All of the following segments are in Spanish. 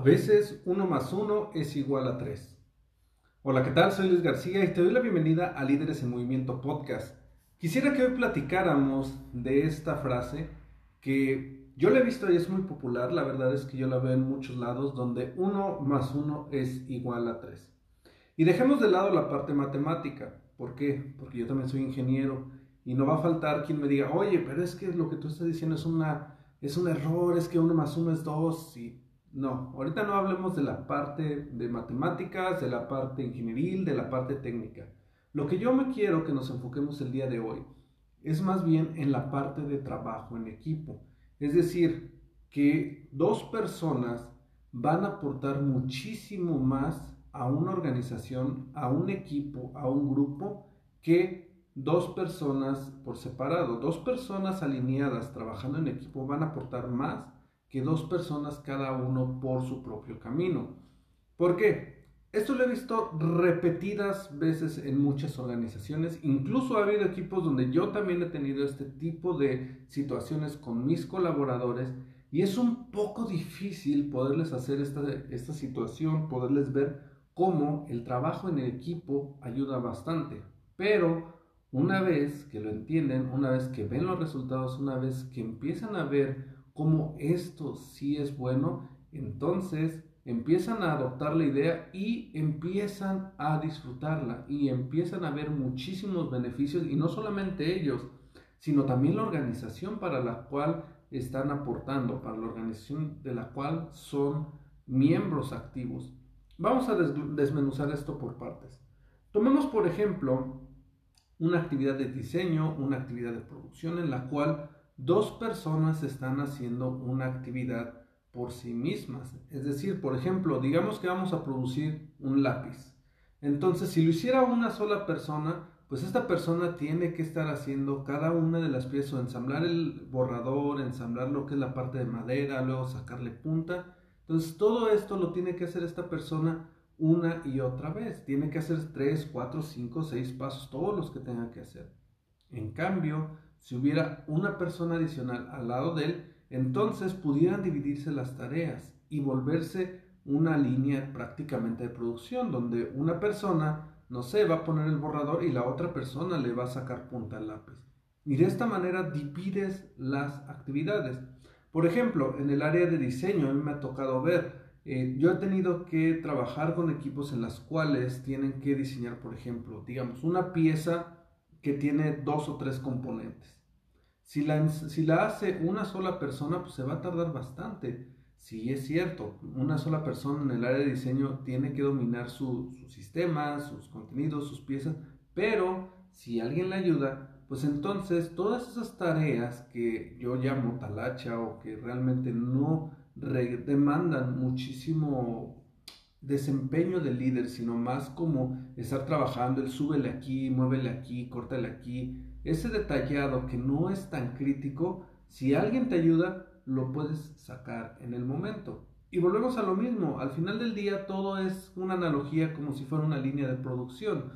A veces uno más uno es igual a tres. Hola, ¿qué tal? Soy Luis García y te doy la bienvenida a Líderes en Movimiento Podcast. Quisiera que hoy platicáramos de esta frase que yo la he visto y es muy popular, la verdad es que yo la veo en muchos lados, donde uno más uno es igual a tres. Y dejemos de lado la parte matemática. ¿Por qué? Porque yo también soy ingeniero y no va a faltar quien me diga, oye, pero es que lo que tú estás diciendo es, una, es un error, es que uno más uno es dos. Y no, ahorita no hablemos de la parte de matemáticas, de la parte ingenieril, de la parte técnica. Lo que yo me quiero que nos enfoquemos el día de hoy es más bien en la parte de trabajo en equipo. Es decir, que dos personas van a aportar muchísimo más a una organización, a un equipo, a un grupo, que dos personas por separado. Dos personas alineadas trabajando en equipo van a aportar más que dos personas cada uno por su propio camino. ¿Por qué? Esto lo he visto repetidas veces en muchas organizaciones, incluso ha habido equipos donde yo también he tenido este tipo de situaciones con mis colaboradores y es un poco difícil poderles hacer esta, esta situación, poderles ver cómo el trabajo en el equipo ayuda bastante. Pero una vez que lo entienden, una vez que ven los resultados, una vez que empiezan a ver como esto sí es bueno, entonces empiezan a adoptar la idea y empiezan a disfrutarla y empiezan a ver muchísimos beneficios y no solamente ellos, sino también la organización para la cual están aportando, para la organización de la cual son miembros activos. Vamos a desmenuzar esto por partes. Tomemos, por ejemplo, una actividad de diseño, una actividad de producción en la cual dos personas están haciendo una actividad por sí mismas. Es decir, por ejemplo, digamos que vamos a producir un lápiz. Entonces, si lo hiciera una sola persona, pues esta persona tiene que estar haciendo cada una de las piezas, ensamblar el borrador, ensamblar lo que es la parte de madera, luego sacarle punta. Entonces, todo esto lo tiene que hacer esta persona una y otra vez. Tiene que hacer tres, cuatro, cinco, seis pasos, todos los que tenga que hacer. En cambio, si hubiera una persona adicional al lado de él, entonces pudieran dividirse las tareas y volverse una línea prácticamente de producción, donde una persona, no sé, va a poner el borrador y la otra persona le va a sacar punta al lápiz. Y de esta manera divides las actividades. Por ejemplo, en el área de diseño, a mí me ha tocado ver, eh, yo he tenido que trabajar con equipos en las cuales tienen que diseñar, por ejemplo, digamos, una pieza que tiene dos o tres componentes. Si la, si la hace una sola persona, pues se va a tardar bastante. Sí, es cierto, una sola persona en el área de diseño tiene que dominar su, su sistema, sus contenidos, sus piezas, pero si alguien le ayuda, pues entonces todas esas tareas que yo llamo talacha o que realmente no demandan muchísimo desempeño del líder, sino más como estar trabajando, el súbele aquí, muévele aquí, córtale aquí. Ese detallado que no es tan crítico, si alguien te ayuda, lo puedes sacar en el momento. Y volvemos a lo mismo, al final del día todo es una analogía como si fuera una línea de producción.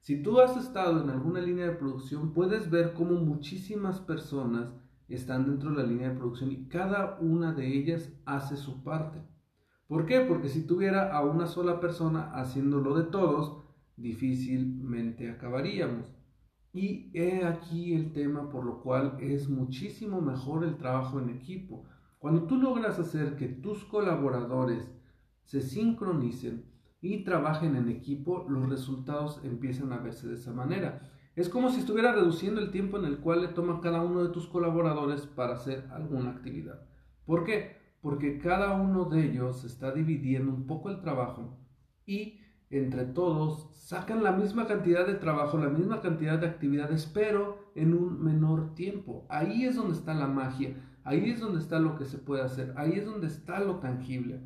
Si tú has estado en alguna línea de producción, puedes ver cómo muchísimas personas están dentro de la línea de producción y cada una de ellas hace su parte. ¿Por qué? Porque si tuviera a una sola persona haciéndolo de todos, difícilmente acabaríamos. Y he aquí el tema por lo cual es muchísimo mejor el trabajo en equipo. Cuando tú logras hacer que tus colaboradores se sincronicen y trabajen en equipo, los resultados empiezan a verse de esa manera. Es como si estuviera reduciendo el tiempo en el cual le toma cada uno de tus colaboradores para hacer alguna actividad. ¿Por qué? Porque cada uno de ellos está dividiendo un poco el trabajo y entre todos sacan la misma cantidad de trabajo, la misma cantidad de actividades, pero en un menor tiempo. Ahí es donde está la magia, ahí es donde está lo que se puede hacer, ahí es donde está lo tangible.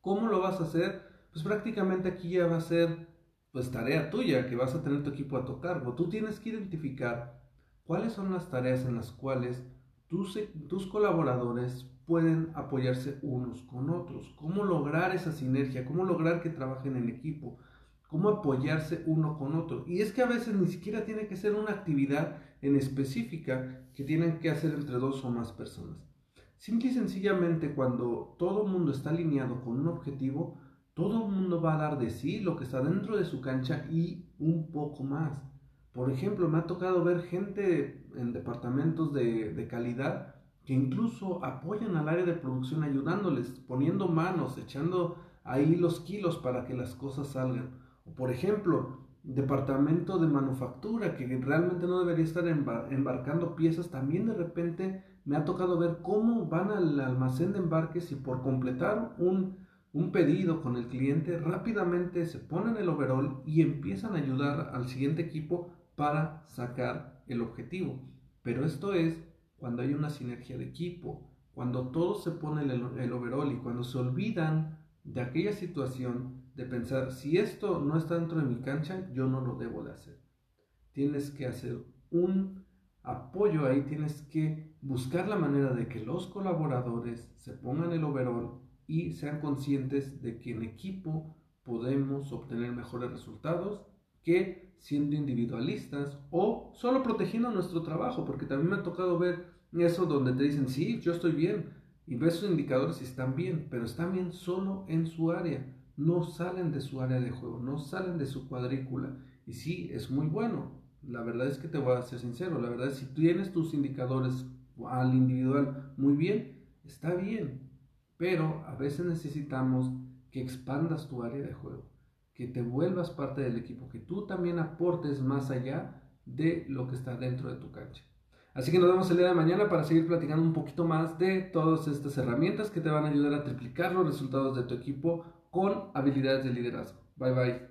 ¿Cómo lo vas a hacer? Pues prácticamente aquí ya va a ser pues tarea tuya que vas a tener tu equipo a tu cargo. Tú tienes que identificar cuáles son las tareas en las cuales tus, colaboradores pueden apoyarse unos con otros, cómo lograr esa sinergia, cómo lograr que trabajen en equipo, cómo apoyarse uno con otro. Y es que a veces ni siquiera tiene que ser una actividad en específica que tienen que hacer entre dos o más personas. Simple y sencillamente cuando todo el mundo está alineado con un objetivo, todo el mundo va a dar de sí lo que está dentro de su cancha y un poco más. Por ejemplo, me ha tocado ver gente en departamentos de, de calidad que incluso apoyan al área de producción ayudándoles, poniendo manos, echando ahí los kilos para que las cosas salgan. O por ejemplo, departamento de manufactura que realmente no debería estar embarcando piezas, también de repente me ha tocado ver cómo van al almacén de embarques y por completar un, un pedido con el cliente rápidamente se ponen el overall y empiezan a ayudar al siguiente equipo para sacar el objetivo. Pero esto es cuando hay una sinergia de equipo, cuando todos se ponen el, el overall y cuando se olvidan de aquella situación de pensar, si esto no está dentro de mi cancha, yo no lo debo de hacer. Tienes que hacer un apoyo ahí, tienes que buscar la manera de que los colaboradores se pongan el overall y sean conscientes de que en equipo podemos obtener mejores resultados que siendo individualistas o solo protegiendo nuestro trabajo, porque también me ha tocado ver eso donde te dicen, sí, yo estoy bien, y ves sus indicadores y están bien, pero están bien solo en su área, no salen de su área de juego, no salen de su cuadrícula, y sí, es muy bueno, la verdad es que te voy a ser sincero, la verdad es que si tienes tus indicadores al individual muy bien, está bien, pero a veces necesitamos que expandas tu área de juego que te vuelvas parte del equipo, que tú también aportes más allá de lo que está dentro de tu cancha. Así que nos vemos el día de mañana para seguir platicando un poquito más de todas estas herramientas que te van a ayudar a triplicar los resultados de tu equipo con habilidades de liderazgo. Bye bye.